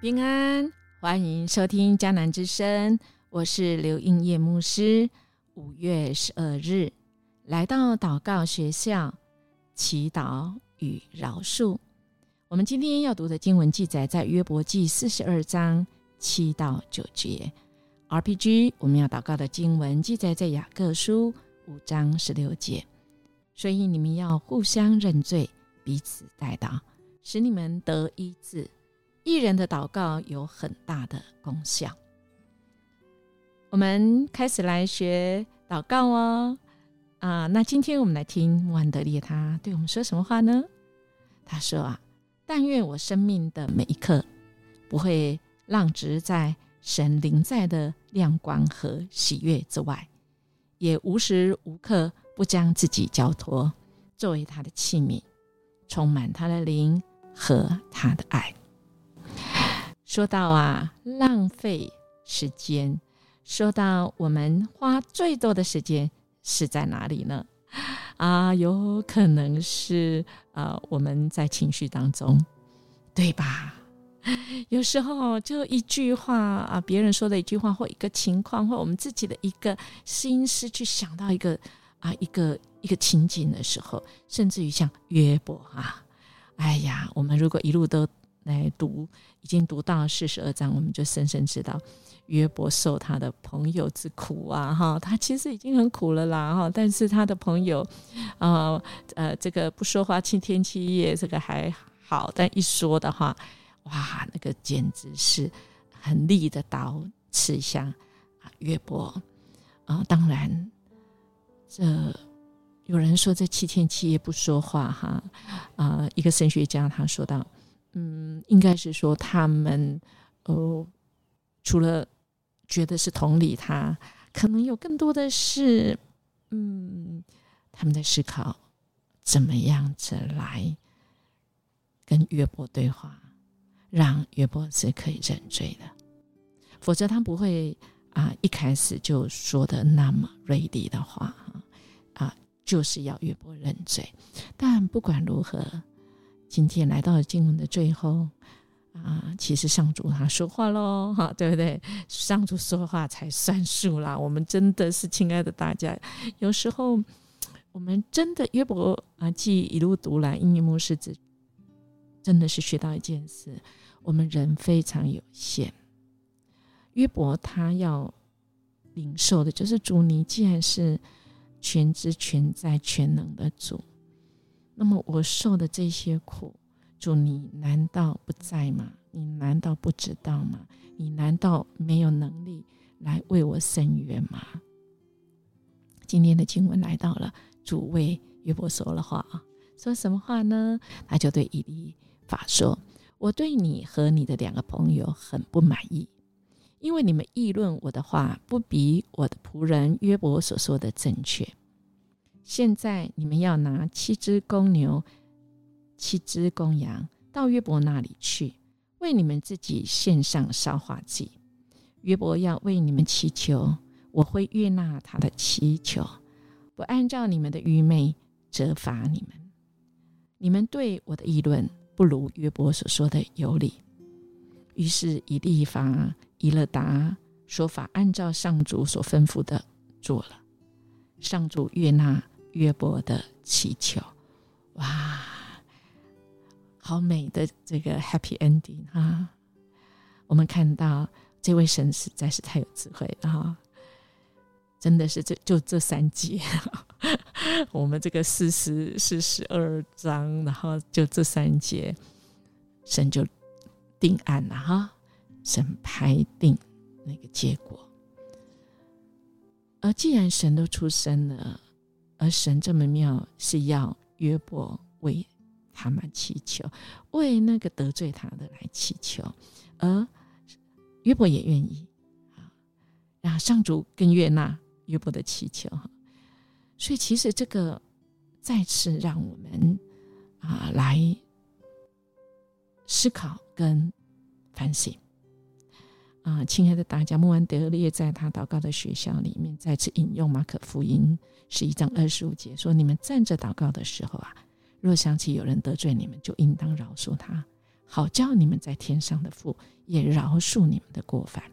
平安欢迎收听江南之声我是刘应叶牧师五月十二日。来到祷告学校祈祷与饶恕。我们今天要读的经文记载在约伯记四十二章七到九节。RPG，我们要祷告的经文记载在雅各书五章十六节。所以你们要互相认罪，彼此代祷，使你们得医治。一人的祷告有很大的功效。我们开始来学祷告哦。啊，那今天我们来听万德烈他对我们说什么话呢？他说啊，但愿我生命的每一刻不会浪掷在神灵在的亮光和喜悦之外，也无时无刻不将自己交托作为他的器皿，充满他的灵和他的爱。说到啊，浪费时间。说到我们花最多的时间是在哪里呢？啊，有可能是啊，我们在情绪当中，对吧？有时候就一句话啊，别人说的一句话，或一个情况，或我们自己的一个心思，去想到一个啊，一个一个情景的时候，甚至于像约伯啊，哎呀，我们如果一路都。来读，已经读到四十二章，我们就深深知道约伯受他的朋友之苦啊！哈，他其实已经很苦了啦！哈，但是他的朋友，呃呃，这个不说话七天七夜，这个还好，但一说的话，哇，那个简直是很利的刀刺向啊约伯啊！当然，这有人说这七天七夜不说话，哈啊，一个神学家他说到。嗯，应该是说他们，呃，除了觉得是同理他，可能有更多的是，嗯，他们在思考怎么样子来跟约伯对话，让约伯是可以认罪的，否则他不会啊一开始就说的那么锐利的话，啊，就是要约伯认罪。但不管如何。今天来到了经文的最后啊，其实上主他说话喽，哈，对不对？上主说话才算数啦。我们真的是亲爱的大家，有时候我们真的约伯啊，记一路读来，英语牧师只真的是学到一件事：我们人非常有限。约伯他要领受的就是主，你既然是全知全在全能的主。那么我受的这些苦，主你难道不在吗？你难道不知道吗？你难道没有能力来为我伸冤吗？今天的经文来到了，主为约伯说了话啊，说什么话呢？他就对以利法说：“我对你和你的两个朋友很不满意，因为你们议论我的话，不比我的仆人约伯所说的正确。”现在你们要拿七只公牛、七只公羊到约伯那里去，为你们自己献上烧化祭。约伯要为你们祈求，我会悦纳他的祈求，不按照你们的愚昧责罚你们。你们对我的议论不如约伯所说的有理。于是以利法、以勒达说法按照上主所吩咐的做了，上主悦纳。约伯的祈求，哇，好美的这个 happy ending 啊！我们看到这位神实在是太有智慧了哈，真的是这就这三节，我们这个四十四十二章，然后就这三节，神就定案了哈，神排定那个结果。而既然神都出生了。而神这么妙，是要约伯为他们祈求，为那个得罪他的来祈求，而约伯也愿意啊，然后上主更悦纳约伯的祈求哈。所以其实这个再次让我们啊来思考跟反省。啊，亲爱的大家，穆安德烈在他祷告的学校里面再次引用马可福音十一章二十五节说：“你们站着祷告的时候啊，若想起有人得罪你们，就应当饶恕他，好叫你们在天上的父也饶恕你们的过犯。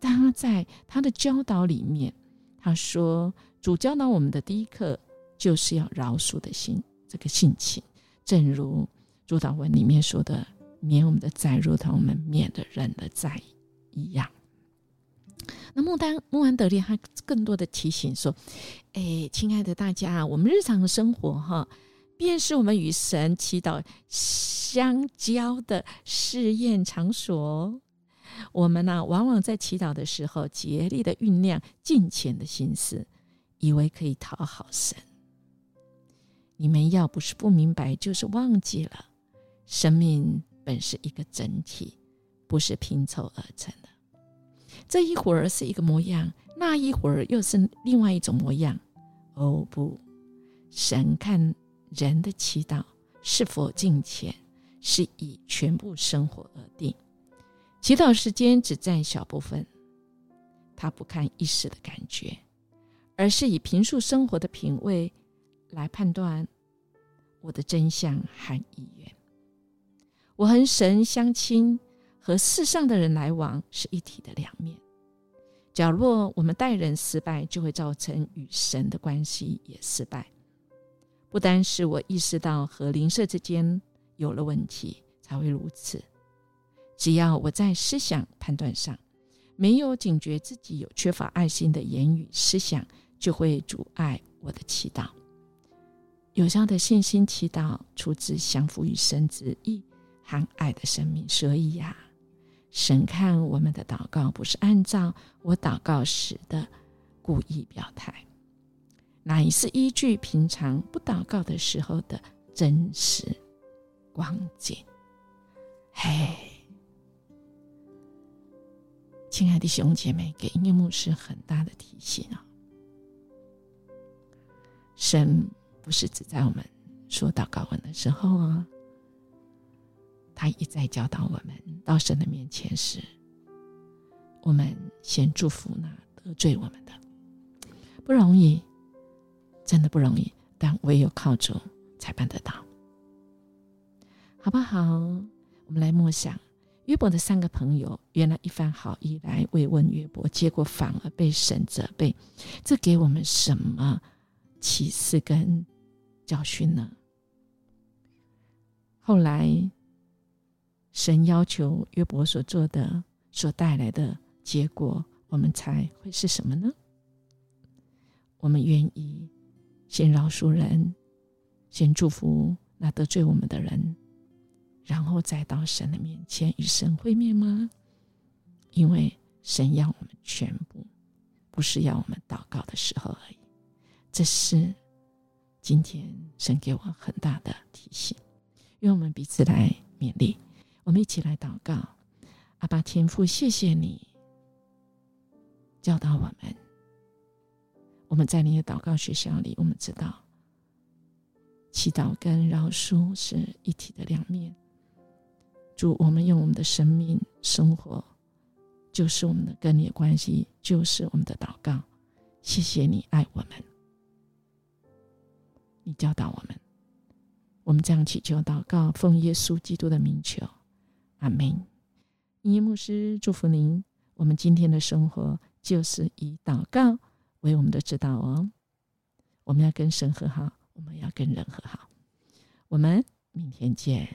他在他的教导里面，他说：“主教导我们的第一课就是要饶恕的心，这个性情，正如主导文里面说的，免我们的债，如同我们免的人的债一样。”那穆丹穆安德烈他更多的提醒说：“哎，亲爱的大家，我们日常的生活哈，便是我们与神祈祷相交的试验场所。我们呢，往往在祈祷的时候，竭力的酝酿敬虔的心思，以为可以讨好神。你们要不是不明白，就是忘记了，生命本是一个整体，不是拼凑而成的。”这一会儿是一个模样，那一会儿又是另外一种模样。哦不，神看人的祈祷是否敬虔，是以全部生活而定。祈祷时间只占小部分，他不看一时的感觉，而是以平素生活的品味来判断我的真相和意愿。我和神相亲。和世上的人来往是一体的两面。假若我们待人失败，就会造成与神的关系也失败。不单是我意识到和邻舍之间有了问题才会如此。只要我在思想判断上没有警觉自己有缺乏爱心的言语思想，就会阻碍我的祈祷。有效的信心祈祷出自降服于神旨意和爱的生命，所以呀。神看我们的祷告，不是按照我祷告时的故意表态，乃是依据平常不祷告的时候的真实光景。嘿，亲爱的弟兄姐妹，给音乐牧师很大的提醒啊！神不是只在我们说祷告文的时候啊。他一再教导我们，到神的面前时，我们先祝福那得罪我们的，不容易，真的不容易，但唯有靠主才办得到，好不好？我们来默想约伯的三个朋友，原来一番好意来慰问约伯，结果反而被神责备，这给我们什么启示跟教训呢？后来。神要求约伯所做的、所带来的结果，我们猜会是什么呢？我们愿意先饶恕人，先祝福那得罪我们的人，然后再到神的面前与神会面吗？因为神要我们全部，不是要我们祷告的时候而已。这是今天神给我很大的提醒，愿我们彼此来勉励。我们一起来祷告，阿爸天父，谢谢你教导我们。我们在你的祷告学校里，我们知道祈祷跟饶恕是一体的两面。主，我们用我们的生命生活，就是我们的跟你的关系，就是我们的祷告。谢谢你爱我们，你教导我们，我们这样祈求祷告，奉耶稣基督的名求。阿门。音乐牧师祝福您。我们今天的生活就是以祷告为我们的指导哦。我们要跟神和好，我们要跟人和好。我们明天见。